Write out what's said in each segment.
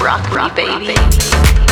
rock me, baby.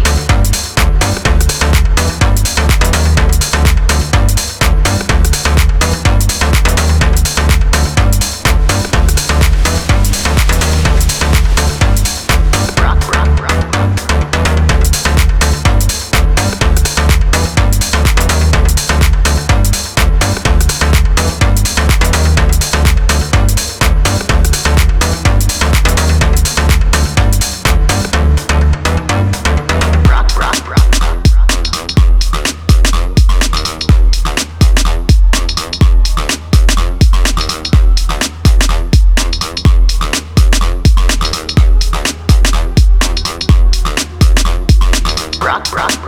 rock, rock,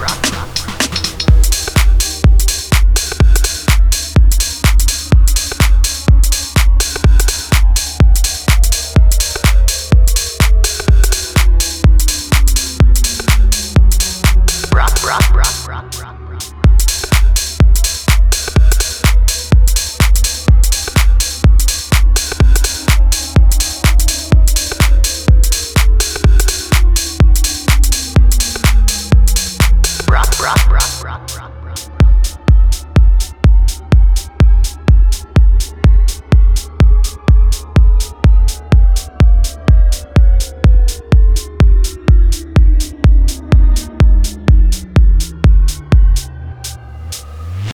rock.